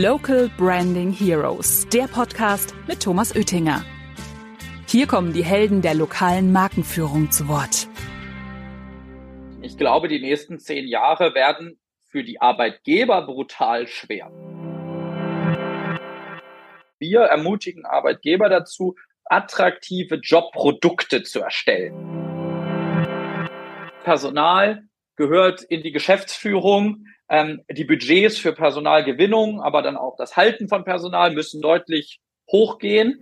Local Branding Heroes, der Podcast mit Thomas Oettinger. Hier kommen die Helden der lokalen Markenführung zu Wort. Ich glaube, die nächsten zehn Jahre werden für die Arbeitgeber brutal schwer. Wir ermutigen Arbeitgeber dazu, attraktive Jobprodukte zu erstellen. Personal gehört in die Geschäftsführung. Ähm, die Budgets für Personalgewinnung, aber dann auch das Halten von Personal müssen deutlich hochgehen.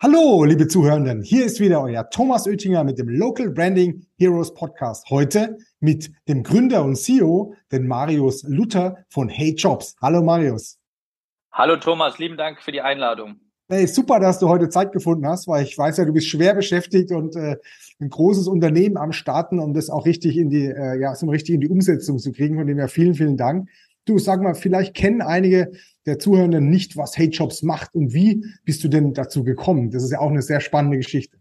Hallo, liebe Zuhörenden. Hier ist wieder euer Thomas Oettinger mit dem Local Branding Heroes Podcast. Heute mit dem Gründer und CEO, den Marius Luther von Hey Jobs. Hallo, Marius. Hallo, Thomas. Lieben Dank für die Einladung. Hey, super, dass du heute Zeit gefunden hast, weil ich weiß ja, du bist schwer beschäftigt und äh, ein großes Unternehmen am Starten, um das auch richtig in die, äh, ja, so richtig in die Umsetzung zu kriegen. Von dem her vielen, vielen Dank. Du, sag mal, vielleicht kennen einige der Zuhörenden nicht, was Hey Jobs macht und wie bist du denn dazu gekommen? Das ist ja auch eine sehr spannende Geschichte.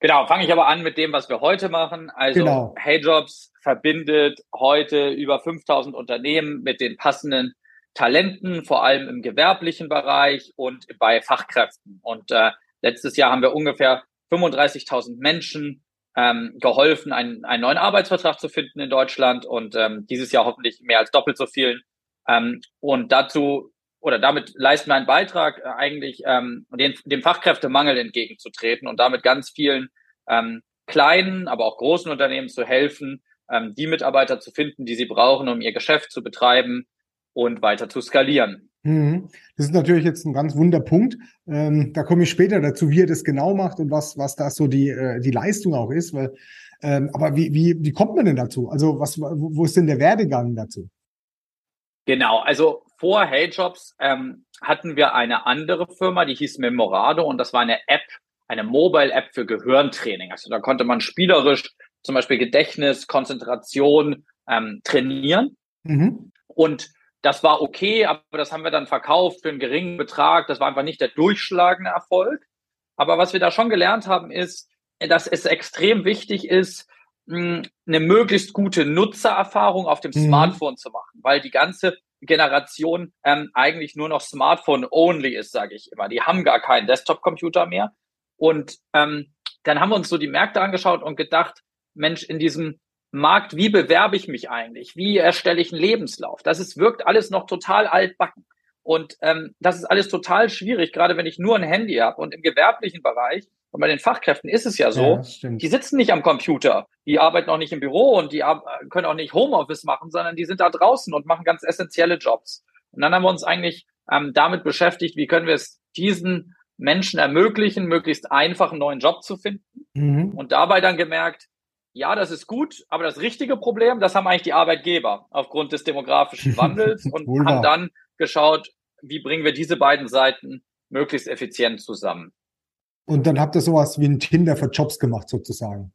Genau, fange ich aber an mit dem, was wir heute machen. Also genau. Hey Jobs verbindet heute über 5000 Unternehmen mit den passenden Talenten, vor allem im gewerblichen Bereich und bei Fachkräften. Und äh, letztes Jahr haben wir ungefähr 35.000 Menschen ähm, geholfen, einen, einen neuen Arbeitsvertrag zu finden in Deutschland und ähm, dieses Jahr hoffentlich mehr als doppelt so vielen ähm, und dazu oder damit leisten wir einen Beitrag, äh, eigentlich ähm, den, dem Fachkräftemangel entgegenzutreten und damit ganz vielen ähm, kleinen, aber auch großen Unternehmen zu helfen, ähm, die Mitarbeiter zu finden, die sie brauchen, um ihr Geschäft zu betreiben und weiter zu skalieren. Mhm. Das ist natürlich jetzt ein ganz wunder Punkt. Ähm, da komme ich später dazu, wie er das genau macht und was, was da so die, äh, die Leistung auch ist. Weil, ähm, aber wie, wie, wie kommt man denn dazu? Also was, wo ist denn der Werdegang dazu? Genau, also vor HeyJobs ähm, hatten wir eine andere Firma, die hieß Memorado und das war eine App, eine Mobile-App für Gehirntraining. Also da konnte man spielerisch zum Beispiel Gedächtnis, Konzentration ähm, trainieren. Mhm. Und das war okay, aber das haben wir dann verkauft für einen geringen Betrag. Das war einfach nicht der durchschlagende Erfolg. Aber was wir da schon gelernt haben, ist, dass es extrem wichtig ist, eine möglichst gute Nutzererfahrung auf dem mhm. Smartphone zu machen, weil die ganze Generation ähm, eigentlich nur noch Smartphone-only ist, sage ich immer. Die haben gar keinen Desktop-Computer mehr. Und ähm, dann haben wir uns so die Märkte angeschaut und gedacht, Mensch, in diesem Markt, wie bewerbe ich mich eigentlich? Wie erstelle ich einen Lebenslauf? Das ist, wirkt alles noch total altbacken. Und ähm, das ist alles total schwierig, gerade wenn ich nur ein Handy habe. Und im gewerblichen Bereich und bei den Fachkräften ist es ja so, ja, die sitzen nicht am Computer, die arbeiten auch nicht im Büro und die können auch nicht Homeoffice machen, sondern die sind da draußen und machen ganz essentielle Jobs. Und dann haben wir uns eigentlich ähm, damit beschäftigt, wie können wir es diesen Menschen ermöglichen, möglichst einfach einen neuen Job zu finden. Mhm. Und dabei dann gemerkt, ja, das ist gut, aber das richtige Problem, das haben eigentlich die Arbeitgeber aufgrund des demografischen Wandels und haben dann geschaut, wie bringen wir diese beiden Seiten möglichst effizient zusammen. Und dann habt ihr sowas wie ein Tinder für Jobs gemacht sozusagen.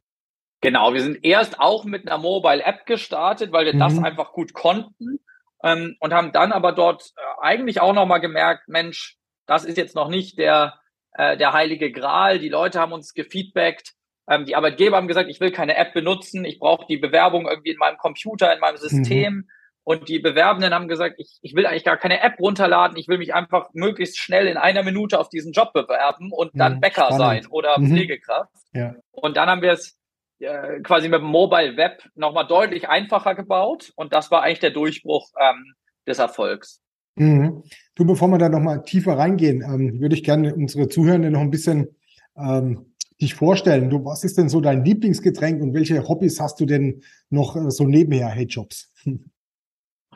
Genau, wir sind erst auch mit einer Mobile App gestartet, weil wir mhm. das einfach gut konnten ähm, und haben dann aber dort äh, eigentlich auch nochmal gemerkt, Mensch, das ist jetzt noch nicht der, äh, der heilige Gral. Die Leute haben uns gefeedbackt. Ähm, die Arbeitgeber haben gesagt, ich will keine App benutzen, ich brauche die Bewerbung irgendwie in meinem Computer, in meinem System. Mhm. Und die Bewerbenden haben gesagt, ich, ich will eigentlich gar keine App runterladen, ich will mich einfach möglichst schnell in einer Minute auf diesen Job bewerben und dann mhm, Bäcker spannend. sein oder mhm. Pflegekraft. Ja. Und dann haben wir es äh, quasi mit dem Mobile Web nochmal deutlich einfacher gebaut und das war eigentlich der Durchbruch ähm, des Erfolgs. Mhm. Du, bevor wir da nochmal tiefer reingehen, ähm, würde ich gerne unsere Zuhörenden noch ein bisschen ähm, dich vorstellen. Du, was ist denn so dein Lieblingsgetränk und welche Hobbys hast du denn noch äh, so nebenher, Hey Jobs?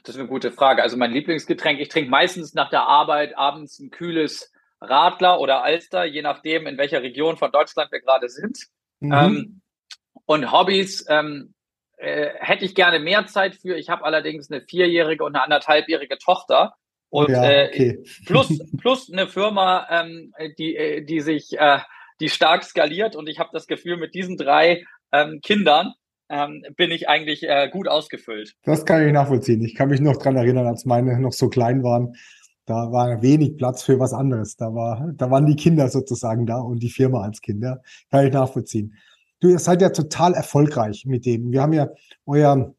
Das ist eine gute Frage. Also mein Lieblingsgetränk, ich trinke meistens nach der Arbeit abends ein kühles Radler oder Alster, je nachdem, in welcher Region von Deutschland wir gerade sind. Mhm. Ähm, und Hobbys ähm, äh, hätte ich gerne mehr Zeit für. Ich habe allerdings eine vierjährige und eine anderthalbjährige Tochter. Und ja, äh, okay. äh, plus, plus eine Firma, ähm, die, äh, die sich, äh, die stark skaliert. Und ich habe das Gefühl, mit diesen drei ähm, Kindern ähm, bin ich eigentlich äh, gut ausgefüllt. Das kann ich nachvollziehen. Ich kann mich noch dran erinnern, als meine noch so klein waren. Da war wenig Platz für was anderes. Da war, da waren die Kinder sozusagen da und die Firma als Kinder. Kann ich nachvollziehen. Du ihr seid ja total erfolgreich mit dem. Wir haben ja euer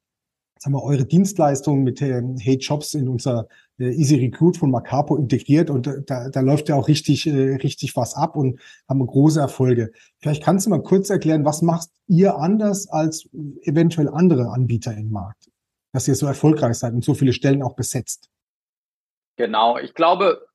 sagen wir, eure Dienstleistungen mit äh, Hey Jobs in unser Easy Recruit von Macapo integriert und äh, da, da läuft ja auch richtig, äh, richtig was ab und haben große Erfolge. Vielleicht kannst du mal kurz erklären, was macht ihr anders als eventuell andere Anbieter im Markt, dass ihr so erfolgreich seid und so viele Stellen auch besetzt? Genau, ich glaube,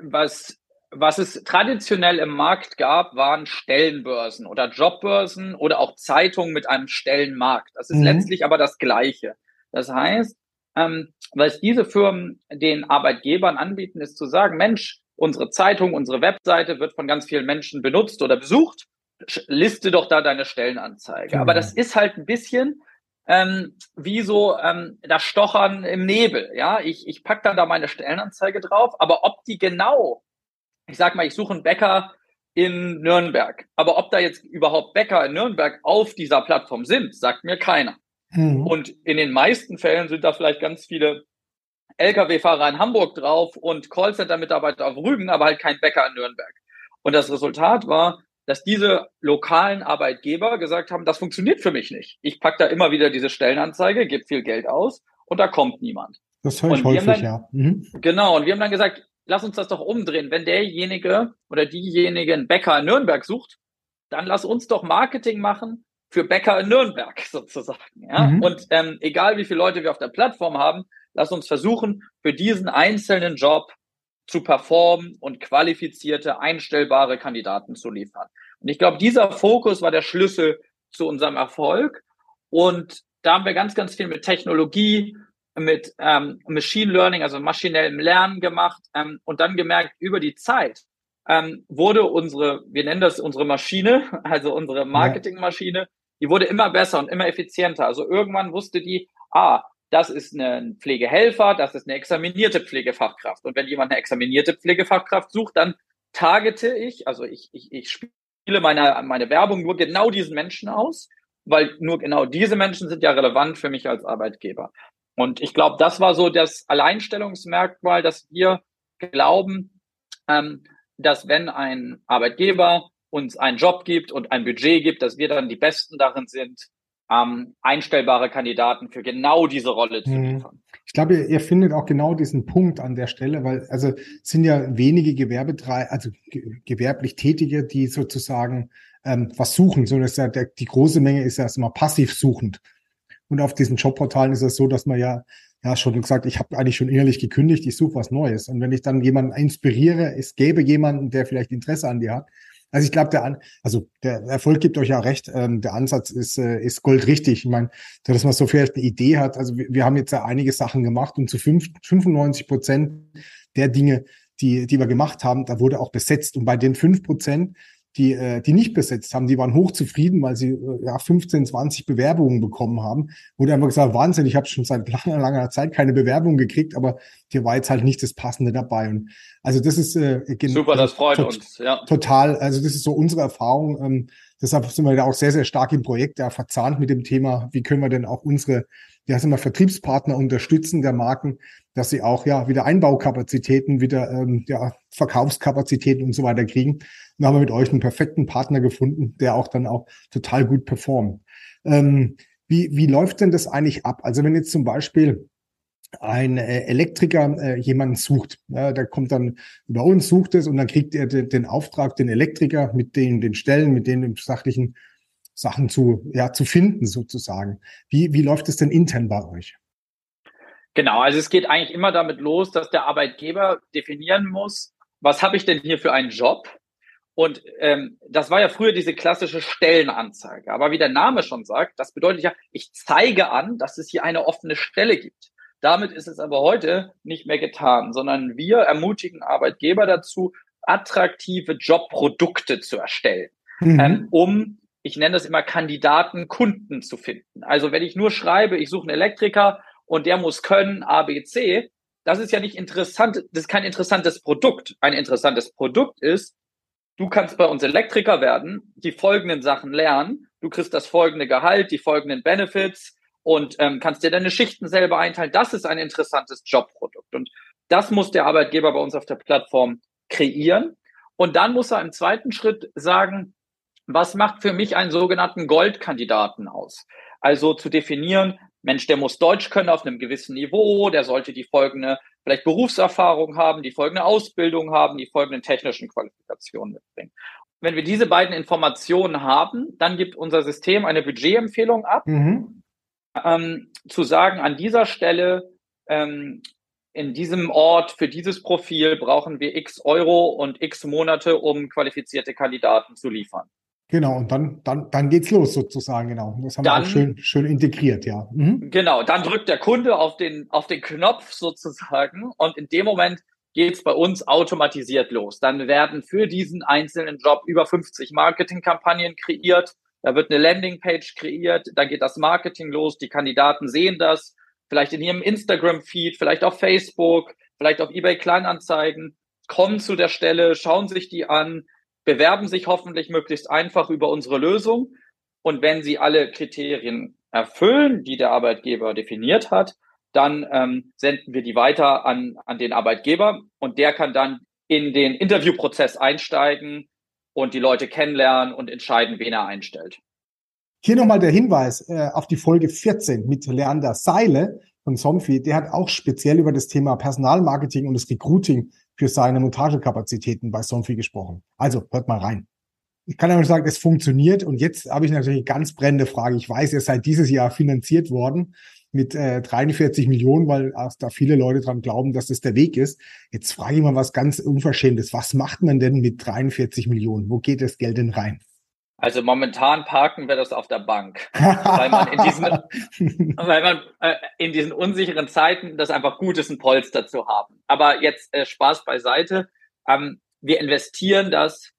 was was es traditionell im Markt gab, waren Stellenbörsen oder Jobbörsen oder auch Zeitungen mit einem Stellenmarkt. Das ist mhm. letztlich aber das Gleiche. Das heißt, ähm, was diese Firmen den Arbeitgebern anbieten, ist zu sagen, Mensch, unsere Zeitung, unsere Webseite wird von ganz vielen Menschen benutzt oder besucht. Liste doch da deine Stellenanzeige. Mhm. Aber das ist halt ein bisschen ähm, wie so ähm, das Stochern im Nebel. Ja, ich, ich pack dann da meine Stellenanzeige drauf, aber ob die genau ich sag mal, ich suche einen Bäcker in Nürnberg. Aber ob da jetzt überhaupt Bäcker in Nürnberg auf dieser Plattform sind, sagt mir keiner. Mhm. Und in den meisten Fällen sind da vielleicht ganz viele Lkw-Fahrer in Hamburg drauf und Callcenter-Mitarbeiter auf Rügen, aber halt kein Bäcker in Nürnberg. Und das Resultat war, dass diese lokalen Arbeitgeber gesagt haben, das funktioniert für mich nicht. Ich pack da immer wieder diese Stellenanzeige, gebe viel Geld aus und da kommt niemand. Das höre ich häufig, dann, ja. Mhm. Genau, und wir haben dann gesagt, lass uns das doch umdrehen. Wenn derjenige oder diejenige einen Bäcker in Nürnberg sucht, dann lass uns doch Marketing machen für Bäcker in Nürnberg sozusagen. Ja? Mhm. Und ähm, egal wie viele Leute wir auf der Plattform haben, lass uns versuchen, für diesen einzelnen Job zu performen und qualifizierte, einstellbare Kandidaten zu liefern. Und ich glaube, dieser Fokus war der Schlüssel zu unserem Erfolg. Und da haben wir ganz, ganz viel mit Technologie, mit ähm, Machine Learning, also maschinellem Lernen gemacht ähm, und dann gemerkt, über die Zeit ähm, wurde unsere, wir nennen das unsere Maschine, also unsere Marketingmaschine, die wurde immer besser und immer effizienter. Also irgendwann wusste die, ah, das ist ein Pflegehelfer, das ist eine examinierte Pflegefachkraft. Und wenn jemand eine examinierte Pflegefachkraft sucht, dann targete ich, also ich, ich, ich spiele meine, meine Werbung nur genau diesen Menschen aus, weil nur genau diese Menschen sind ja relevant für mich als Arbeitgeber. Und ich glaube, das war so das Alleinstellungsmerkmal, dass wir glauben, ähm, dass wenn ein Arbeitgeber uns einen Job gibt und ein Budget gibt, dass wir dann die Besten darin sind, ähm, einstellbare Kandidaten für genau diese Rolle zu mhm. liefern. Ich glaube, ihr, ihr, findet auch genau diesen Punkt an der Stelle, weil also sind ja wenige Gewerbetreibende, also gewerblich Tätige, die sozusagen ähm, was suchen. So ist ja der, die große Menge ist ja erstmal passiv suchend. Und auf diesen Jobportalen ist es so, dass man ja ja schon gesagt, ich habe eigentlich schon innerlich gekündigt, ich suche was Neues. Und wenn ich dann jemanden inspiriere, es gäbe jemanden, der vielleicht Interesse an dir hat. Also ich glaube, der also der Erfolg gibt euch ja recht. Ähm, der Ansatz ist äh, ist goldrichtig. Ich meine, dass man so vielleicht eine Idee hat. Also wir, wir haben jetzt ja einige Sachen gemacht und zu fünf, 95 Prozent der Dinge, die die wir gemacht haben, da wurde auch besetzt. Und bei den fünf Prozent die, äh, die nicht besetzt haben, die waren hochzufrieden, weil sie äh, ja 15, 20 Bewerbungen bekommen haben. Wurde einfach gesagt, Wahnsinn, ich habe schon seit langer, langer Zeit keine Bewerbung gekriegt, aber hier war jetzt halt nicht das Passende dabei. Und also das ist äh, super, das freut tot, uns. Ja. Total. Also das ist so unsere Erfahrung. Ähm, deshalb sind wir da auch sehr, sehr stark im Projekt, ja, verzahnt mit dem Thema, wie können wir denn auch unsere ja, sind wir Vertriebspartner unterstützen der Marken, dass sie auch ja wieder Einbaukapazitäten, wieder ähm, ja, Verkaufskapazitäten und so weiter kriegen. Und haben wir mit euch einen perfekten Partner gefunden, der auch dann auch total gut performt. Ähm, wie, wie läuft denn das eigentlich ab? Also wenn jetzt zum Beispiel ein äh, Elektriker äh, jemanden sucht. Ja, der kommt dann über uns, sucht es und dann kriegt er den, den Auftrag, den Elektriker mit den, den Stellen, mit den sachlichen Sachen zu, ja, zu finden sozusagen. Wie, wie läuft es denn intern bei euch? Genau, also es geht eigentlich immer damit los, dass der Arbeitgeber definieren muss, was habe ich denn hier für einen Job? Und ähm, das war ja früher diese klassische Stellenanzeige. Aber wie der Name schon sagt, das bedeutet ja, ich zeige an, dass es hier eine offene Stelle gibt. Damit ist es aber heute nicht mehr getan, sondern wir ermutigen Arbeitgeber dazu, attraktive Jobprodukte zu erstellen, mhm. ähm, um ich nenne das immer Kandidaten, Kunden zu finden. Also wenn ich nur schreibe, ich suche einen Elektriker und der muss können A, B, C, das ist ja nicht interessant, das ist kein interessantes Produkt. Ein interessantes Produkt ist, du kannst bei uns Elektriker werden, die folgenden Sachen lernen, du kriegst das folgende Gehalt, die folgenden Benefits und ähm, kannst dir deine Schichten selber einteilen. Das ist ein interessantes Jobprodukt. Und das muss der Arbeitgeber bei uns auf der Plattform kreieren. Und dann muss er im zweiten Schritt sagen, was macht für mich einen sogenannten Goldkandidaten aus? Also zu definieren, Mensch, der muss Deutsch können auf einem gewissen Niveau, der sollte die folgende vielleicht Berufserfahrung haben, die folgende Ausbildung haben, die folgenden technischen Qualifikationen mitbringen. Wenn wir diese beiden Informationen haben, dann gibt unser System eine Budgetempfehlung ab, mhm. ähm, zu sagen, an dieser Stelle ähm, in diesem Ort für dieses Profil brauchen wir x Euro und x Monate, um qualifizierte Kandidaten zu liefern. Genau, und dann, dann, dann geht's los sozusagen, genau. Das haben dann, wir auch schön, schön integriert, ja. Mhm. Genau, dann drückt der Kunde auf den, auf den Knopf sozusagen und in dem Moment geht's bei uns automatisiert los. Dann werden für diesen einzelnen Job über 50 Marketingkampagnen kreiert. Da wird eine Landingpage kreiert, dann geht das Marketing los, die Kandidaten sehen das, vielleicht in ihrem Instagram-Feed, vielleicht auf Facebook, vielleicht auf eBay Kleinanzeigen, kommen zu der Stelle, schauen sich die an, bewerben sich hoffentlich möglichst einfach über unsere Lösung. Und wenn sie alle Kriterien erfüllen, die der Arbeitgeber definiert hat, dann ähm, senden wir die weiter an, an den Arbeitgeber und der kann dann in den Interviewprozess einsteigen und die Leute kennenlernen und entscheiden, wen er einstellt. Hier nochmal der Hinweis äh, auf die Folge 14 mit Leander Seile von Somfy. Der hat auch speziell über das Thema Personalmarketing und das Recruiting für seine Montagekapazitäten bei Somfy gesprochen. Also hört mal rein. Ich kann aber sagen, es funktioniert. Und jetzt habe ich natürlich eine ganz brennende Frage. Ich weiß, ihr seid dieses Jahr finanziert worden mit äh, 43 Millionen, weil da viele Leute dran glauben, dass das der Weg ist. Jetzt frage ich mal was ganz Unverschämtes. Was macht man denn mit 43 Millionen? Wo geht das Geld denn rein? Also momentan parken wir das auf der Bank, weil man in diesen, weil man äh, in diesen unsicheren Zeiten das einfach gut ist, ein Polster zu haben. Aber jetzt äh, Spaß beiseite. Ähm, wir investieren das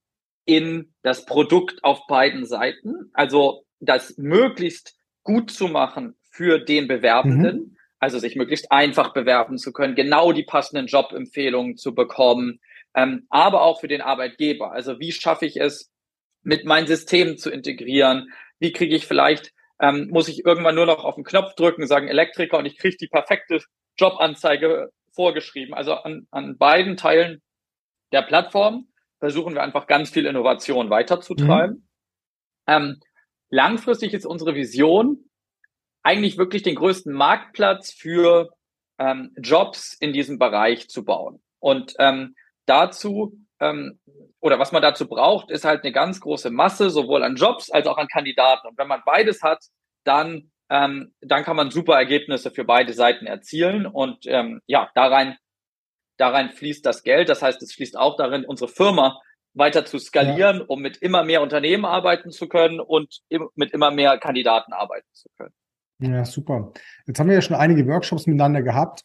in das Produkt auf beiden Seiten, also das möglichst gut zu machen für den Bewerbenden, mhm. also sich möglichst einfach bewerben zu können, genau die passenden Jobempfehlungen zu bekommen, ähm, aber auch für den Arbeitgeber. Also wie schaffe ich es, mit meinen Systemen zu integrieren? Wie kriege ich vielleicht, ähm, muss ich irgendwann nur noch auf den Knopf drücken, sagen Elektriker und ich kriege die perfekte Jobanzeige vorgeschrieben. Also an, an beiden Teilen der Plattform versuchen wir einfach ganz viel Innovation weiterzutreiben. Mhm. Ähm, langfristig ist unsere Vision, eigentlich wirklich den größten Marktplatz für ähm, Jobs in diesem Bereich zu bauen. Und ähm, dazu ähm, oder was man dazu braucht, ist halt eine ganz große Masse, sowohl an Jobs als auch an Kandidaten. Und wenn man beides hat, dann, ähm, dann kann man super Ergebnisse für beide Seiten erzielen. Und ähm, ja, da rein, da rein fließt das Geld. Das heißt, es fließt auch darin, unsere Firma weiter zu skalieren, ja. um mit immer mehr Unternehmen arbeiten zu können und im, mit immer mehr Kandidaten arbeiten zu können. Ja, super. Jetzt haben wir ja schon einige Workshops miteinander gehabt.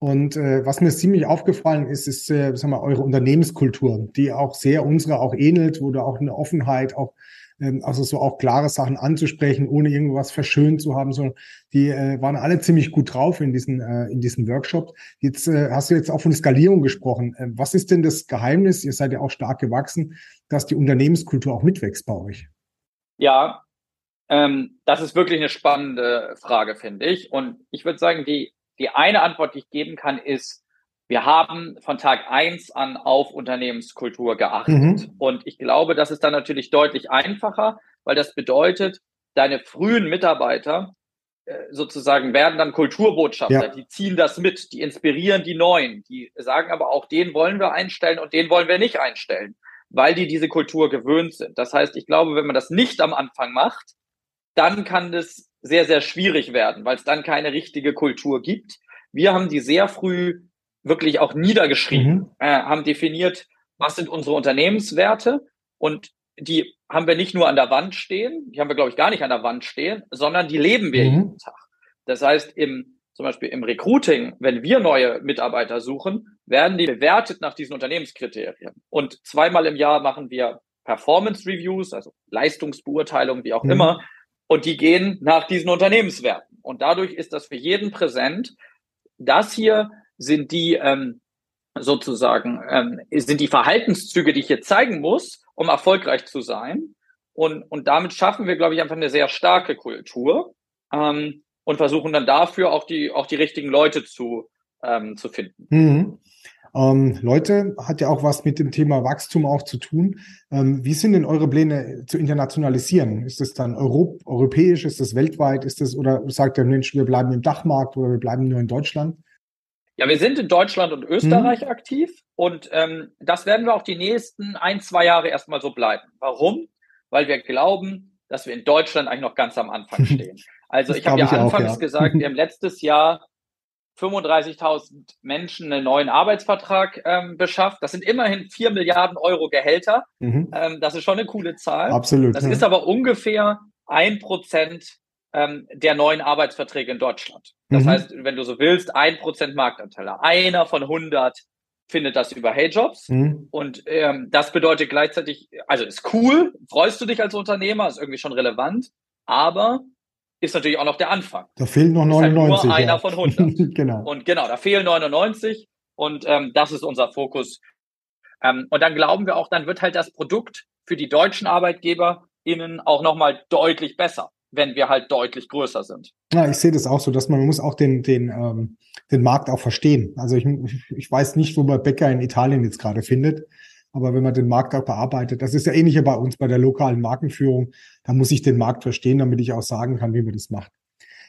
Und äh, was mir ziemlich aufgefallen ist, ist, äh, sagen wir, eure Unternehmenskultur, die auch sehr unserer auch ähnelt, wo du auch eine Offenheit, auch ähm, also so auch klare Sachen anzusprechen, ohne irgendwas verschönt zu haben, sondern die äh, waren alle ziemlich gut drauf in diesen äh, in diesen Workshop. Jetzt äh, hast du jetzt auch von Skalierung gesprochen. Äh, was ist denn das Geheimnis? Ihr seid ja auch stark gewachsen, dass die Unternehmenskultur auch mitwächst bei euch. Ja, ähm, das ist wirklich eine spannende Frage, finde ich. Und ich würde sagen, die die eine Antwort, die ich geben kann, ist, wir haben von Tag eins an auf Unternehmenskultur geachtet. Mhm. Und ich glaube, das ist dann natürlich deutlich einfacher, weil das bedeutet, deine frühen Mitarbeiter äh, sozusagen werden dann Kulturbotschafter, ja. die ziehen das mit, die inspirieren die Neuen, die sagen aber auch, den wollen wir einstellen und den wollen wir nicht einstellen, weil die diese Kultur gewöhnt sind. Das heißt, ich glaube, wenn man das nicht am Anfang macht, dann kann das sehr, sehr schwierig werden, weil es dann keine richtige Kultur gibt. Wir haben die sehr früh wirklich auch niedergeschrieben, mhm. äh, haben definiert, was sind unsere Unternehmenswerte und die haben wir nicht nur an der Wand stehen, die haben wir, glaube ich, gar nicht an der Wand stehen, sondern die leben wir mhm. jeden Tag. Das heißt, im, zum Beispiel im Recruiting, wenn wir neue Mitarbeiter suchen, werden die bewertet nach diesen Unternehmenskriterien. Und zweimal im Jahr machen wir Performance Reviews, also Leistungsbeurteilung, wie auch mhm. immer, und die gehen nach diesen Unternehmenswerten. Und dadurch ist das für jeden präsent. Das hier sind die ähm, sozusagen, ähm, sind die Verhaltenszüge, die ich hier zeigen muss, um erfolgreich zu sein. Und, und damit schaffen wir, glaube ich, einfach eine sehr starke Kultur ähm, und versuchen dann dafür auch die, auch die richtigen Leute zu, ähm, zu finden. Mhm. Ähm, Leute, hat ja auch was mit dem Thema Wachstum auch zu tun. Ähm, wie sind denn eure Pläne zu internationalisieren? Ist das dann Europ europäisch, ist das weltweit, ist das oder sagt der Mensch, wir bleiben im Dachmarkt oder wir bleiben nur in Deutschland? Ja, wir sind in Deutschland und Österreich hm. aktiv und ähm, das werden wir auch die nächsten ein, zwei Jahre erstmal so bleiben. Warum? Weil wir glauben, dass wir in Deutschland eigentlich noch ganz am Anfang stehen. Also ich habe ja anfangs auch, ja. gesagt, wir haben letztes Jahr 35.000 Menschen einen neuen Arbeitsvertrag ähm, beschafft. Das sind immerhin 4 Milliarden Euro Gehälter. Mhm. Ähm, das ist schon eine coole Zahl. Absolut. Das ja. ist aber ungefähr ein Prozent ähm, der neuen Arbeitsverträge in Deutschland. Das mhm. heißt, wenn du so willst, ein Prozent Marktanteile. Einer von 100 findet das über Heyjobs. Mhm. Und ähm, das bedeutet gleichzeitig, also ist cool, freust du dich als Unternehmer, ist irgendwie schon relevant, aber ist natürlich auch noch der Anfang. Da fehlen noch 99. Ist halt nur einer von 100. genau. Und genau, da fehlen 99 und ähm, das ist unser Fokus. Ähm, und dann glauben wir auch, dann wird halt das Produkt für die deutschen ArbeitgeberInnen auch nochmal deutlich besser, wenn wir halt deutlich größer sind. Ja, ich sehe das auch so, dass man, man muss auch den, den, ähm, den Markt auch verstehen. Also ich, ich weiß nicht, wo man Bäcker in Italien jetzt gerade findet. Aber wenn man den Markt auch bearbeitet, das ist ja ähnlich bei uns bei der lokalen Markenführung, da muss ich den Markt verstehen, damit ich auch sagen kann, wie man das macht.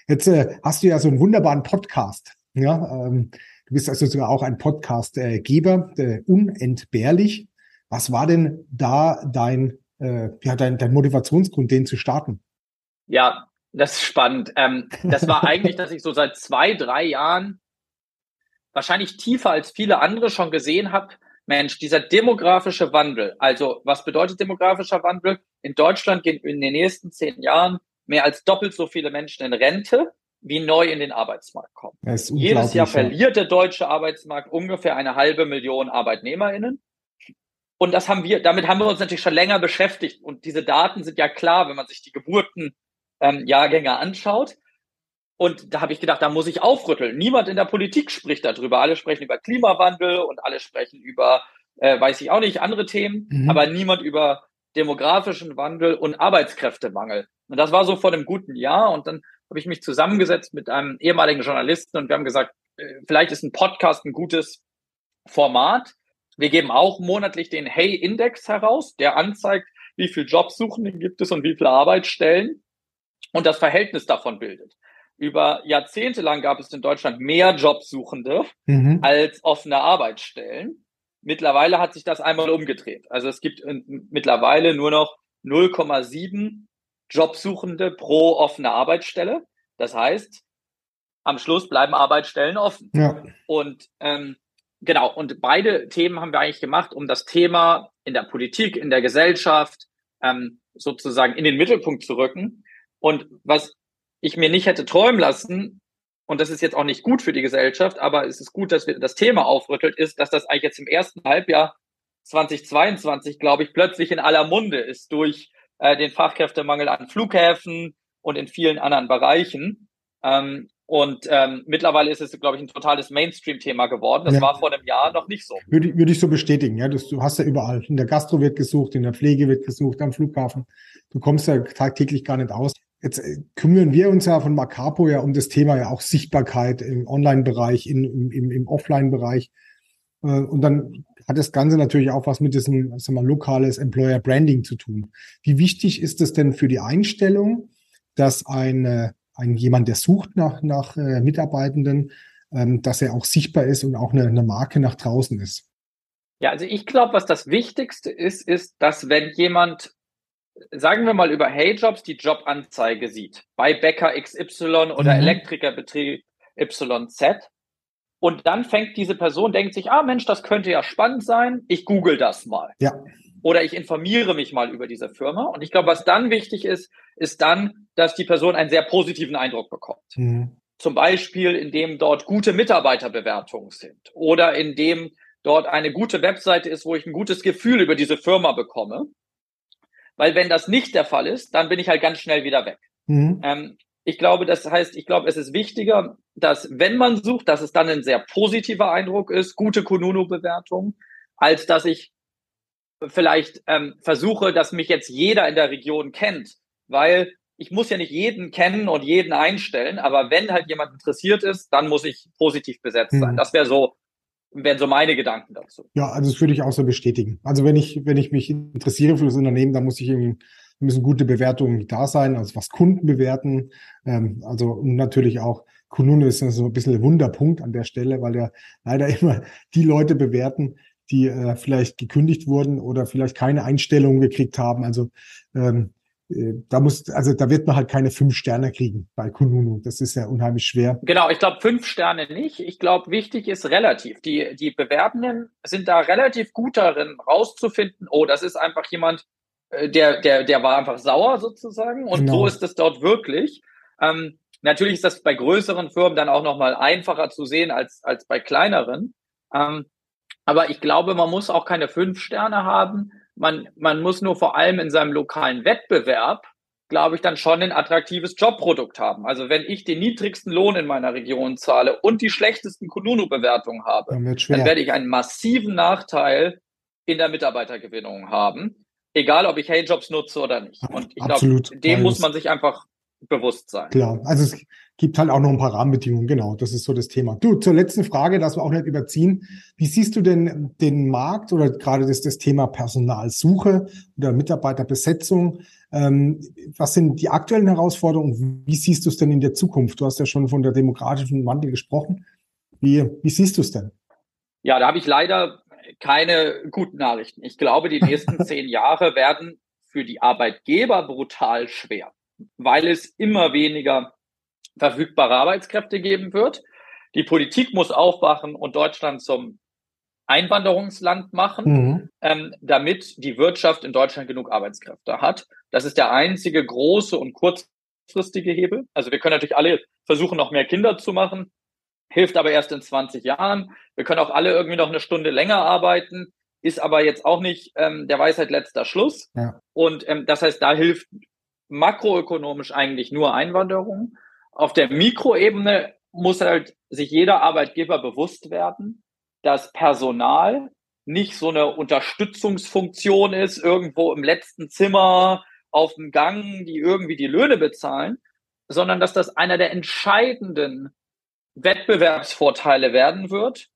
Jetzt äh, hast du ja so einen wunderbaren Podcast. Ja, ähm, du bist also sogar auch ein Podcastgeber, äh, unentbehrlich. Was war denn da dein, äh, ja, dein, dein Motivationsgrund, den zu starten? Ja, das ist spannend. Ähm, das war eigentlich, dass ich so seit zwei, drei Jahren wahrscheinlich tiefer als viele andere schon gesehen habe, Mensch, dieser demografische Wandel, also was bedeutet demografischer Wandel? In Deutschland gehen in den nächsten zehn Jahren mehr als doppelt so viele Menschen in Rente, wie neu in den Arbeitsmarkt kommen. Jedes Jahr verliert der deutsche Arbeitsmarkt ungefähr eine halbe Million ArbeitnehmerInnen. Und das haben wir, damit haben wir uns natürlich schon länger beschäftigt. Und diese Daten sind ja klar, wenn man sich die Geburtenjahrgänge ähm, anschaut. Und da habe ich gedacht, da muss ich aufrütteln. Niemand in der Politik spricht darüber. Alle sprechen über Klimawandel und alle sprechen über, äh, weiß ich auch nicht, andere Themen, mhm. aber niemand über demografischen Wandel und Arbeitskräftemangel. Und das war so vor einem guten Jahr. Und dann habe ich mich zusammengesetzt mit einem ehemaligen Journalisten und wir haben gesagt, äh, vielleicht ist ein Podcast ein gutes Format. Wir geben auch monatlich den Hey-Index heraus, der anzeigt, wie viele Jobsuchende gibt es und wie viele Arbeitsstellen und das Verhältnis davon bildet über Jahrzehnte lang gab es in Deutschland mehr Jobsuchende mhm. als offene Arbeitsstellen. Mittlerweile hat sich das einmal umgedreht. Also es gibt mittlerweile nur noch 0,7 Jobsuchende pro offene Arbeitsstelle. Das heißt, am Schluss bleiben Arbeitsstellen offen. Ja. Und ähm, genau, und beide Themen haben wir eigentlich gemacht, um das Thema in der Politik, in der Gesellschaft ähm, sozusagen in den Mittelpunkt zu rücken. Und was ich mir nicht hätte träumen lassen, und das ist jetzt auch nicht gut für die Gesellschaft, aber es ist gut, dass wir das Thema aufrüttelt, ist, dass das eigentlich jetzt im ersten Halbjahr 2022, glaube ich, plötzlich in aller Munde ist durch äh, den Fachkräftemangel an Flughäfen und in vielen anderen Bereichen. Ähm, und ähm, mittlerweile ist es, glaube ich, ein totales Mainstream-Thema geworden. Das ja. war vor einem Jahr noch nicht so. Würde, würde ich so bestätigen. Ja, das, du hast ja überall. In der Gastro wird gesucht, in der Pflege wird gesucht, am Flughafen. Du kommst ja tagtäglich gar nicht aus. Jetzt äh, kümmern wir uns ja von Macapo ja um das Thema ja auch Sichtbarkeit im Online-Bereich, im, im, im Offline-Bereich. Äh, und dann hat das Ganze natürlich auch was mit diesem sagen wir, lokales Employer Branding zu tun. Wie wichtig ist es denn für die Einstellung, dass ein, ein jemand, der sucht nach, nach äh, Mitarbeitenden, ähm, dass er auch sichtbar ist und auch eine, eine Marke nach draußen ist? Ja, also ich glaube, was das Wichtigste ist, ist, dass wenn jemand sagen wir mal über Heyjobs die Jobanzeige sieht, bei Bäcker XY oder mhm. Elektrikerbetrieb YZ, und dann fängt diese Person, denkt sich, ah Mensch, das könnte ja spannend sein, ich google das mal. Ja. Oder ich informiere mich mal über diese Firma. Und ich glaube, was dann wichtig ist, ist dann, dass die Person einen sehr positiven Eindruck bekommt. Mhm. Zum Beispiel, indem dort gute Mitarbeiterbewertungen sind oder indem dort eine gute Webseite ist, wo ich ein gutes Gefühl über diese Firma bekomme. Weil wenn das nicht der Fall ist, dann bin ich halt ganz schnell wieder weg. Mhm. Ähm, ich glaube, das heißt, ich glaube, es ist wichtiger, dass wenn man sucht, dass es dann ein sehr positiver Eindruck ist, gute Kununu-Bewertung, als dass ich vielleicht ähm, versuche, dass mich jetzt jeder in der Region kennt, weil ich muss ja nicht jeden kennen und jeden einstellen, aber wenn halt jemand interessiert ist, dann muss ich positiv besetzt sein. Mhm. Das wäre so wären so meine Gedanken dazu. Ja, also das würde ich auch so bestätigen. Also wenn ich, wenn ich mich interessiere für das Unternehmen, dann muss ich irgendwie müssen gute Bewertungen da sein, also was Kunden bewerten. Ähm, also und natürlich auch Kununu ist so ein bisschen ein Wunderpunkt an der Stelle, weil ja leider immer die Leute bewerten, die äh, vielleicht gekündigt wurden oder vielleicht keine Einstellung gekriegt haben. Also ähm, äh, da muss, also da wird man halt keine fünf Sterne kriegen bei Kununu. Das ist ja unheimlich schwer. Genau, ich glaube fünf Sterne nicht. Ich glaube, wichtig ist relativ. Die, die Bewerbenden sind da relativ gut darin, rauszufinden, oh, das ist einfach jemand, äh, der, der, der war einfach sauer sozusagen. Und genau. so ist es dort wirklich. Ähm, natürlich ist das bei größeren Firmen dann auch nochmal einfacher zu sehen als, als bei kleineren. Ähm, aber ich glaube, man muss auch keine fünf Sterne haben. Man, man muss nur vor allem in seinem lokalen Wettbewerb, glaube ich, dann schon ein attraktives Jobprodukt haben. Also wenn ich den niedrigsten Lohn in meiner Region zahle und die schlechtesten Kununu-Bewertungen habe, dann, dann werde ich einen massiven Nachteil in der Mitarbeitergewinnung haben egal ob ich Hey-Jobs nutze oder nicht. Und ich glaube, dem muss man sich einfach bewusst sein. Klar, also es gibt halt auch noch ein paar Rahmenbedingungen, genau, das ist so das Thema. Du, zur letzten Frage, dass wir auch nicht überziehen. Wie siehst du denn den Markt oder gerade das, das Thema Personalsuche oder Mitarbeiterbesetzung? Ähm, was sind die aktuellen Herausforderungen? Wie siehst du es denn in der Zukunft? Du hast ja schon von der demokratischen Wandel gesprochen. Wie, wie siehst du es denn? Ja, da habe ich leider keine guten Nachrichten. Ich glaube, die nächsten zehn Jahre werden für die Arbeitgeber brutal schwer, weil es immer weniger verfügbare Arbeitskräfte geben wird. Die Politik muss aufwachen und Deutschland zum Einwanderungsland machen, mhm. ähm, damit die Wirtschaft in Deutschland genug Arbeitskräfte hat. Das ist der einzige große und kurzfristige Hebel. Also wir können natürlich alle versuchen, noch mehr Kinder zu machen hilft aber erst in 20 Jahren. Wir können auch alle irgendwie noch eine Stunde länger arbeiten, ist aber jetzt auch nicht ähm, der Weisheit letzter Schluss. Ja. Und ähm, das heißt, da hilft makroökonomisch eigentlich nur Einwanderung. Auf der Mikroebene muss halt sich jeder Arbeitgeber bewusst werden, dass Personal nicht so eine Unterstützungsfunktion ist, irgendwo im letzten Zimmer auf dem Gang, die irgendwie die Löhne bezahlen, sondern dass das einer der entscheidenden Wettbewerbsvorteile werden wird,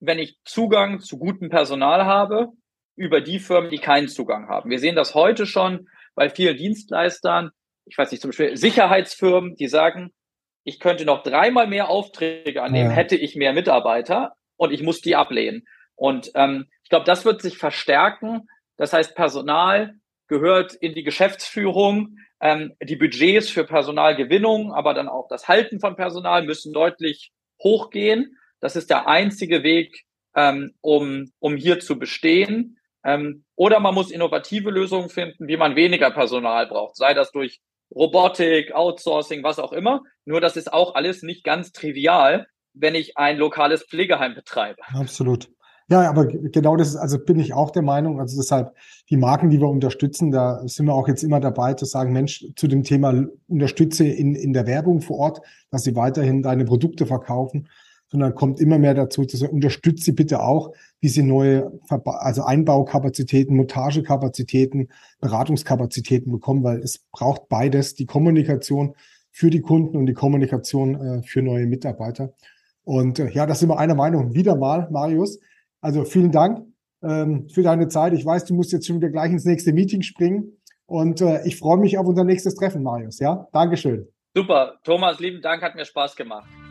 wenn ich Zugang zu gutem Personal habe über die Firmen, die keinen Zugang haben. Wir sehen das heute schon bei vielen Dienstleistern, ich weiß nicht, zum Beispiel Sicherheitsfirmen, die sagen, ich könnte noch dreimal mehr Aufträge annehmen, ja. hätte ich mehr Mitarbeiter und ich muss die ablehnen. Und ähm, ich glaube, das wird sich verstärken. Das heißt, Personal gehört in die Geschäftsführung. Ähm, die Budgets für Personalgewinnung, aber dann auch das Halten von Personal müssen deutlich hochgehen. Das ist der einzige Weg, ähm, um, um hier zu bestehen. Ähm, oder man muss innovative Lösungen finden, wie man weniger Personal braucht, sei das durch Robotik, Outsourcing, was auch immer. Nur das ist auch alles nicht ganz trivial, wenn ich ein lokales Pflegeheim betreibe. Absolut. Ja, aber genau das ist, also bin ich auch der Meinung. Also deshalb die Marken, die wir unterstützen, da sind wir auch jetzt immer dabei zu sagen, Mensch, zu dem Thema unterstütze in, in der Werbung vor Ort, dass sie weiterhin deine Produkte verkaufen, sondern kommt immer mehr dazu, zu sagen, unterstütze sie bitte auch, wie sie neue, also Einbaukapazitäten, Montagekapazitäten, Beratungskapazitäten bekommen, weil es braucht beides, die Kommunikation für die Kunden und die Kommunikation äh, für neue Mitarbeiter. Und äh, ja, das sind wir einer Meinung. Wieder mal, Marius. Also vielen Dank ähm, für deine Zeit. Ich weiß, du musst jetzt schon wieder gleich ins nächste Meeting springen. Und äh, ich freue mich auf unser nächstes Treffen, Marius. Ja, Dankeschön. Super. Thomas, lieben Dank, hat mir Spaß gemacht.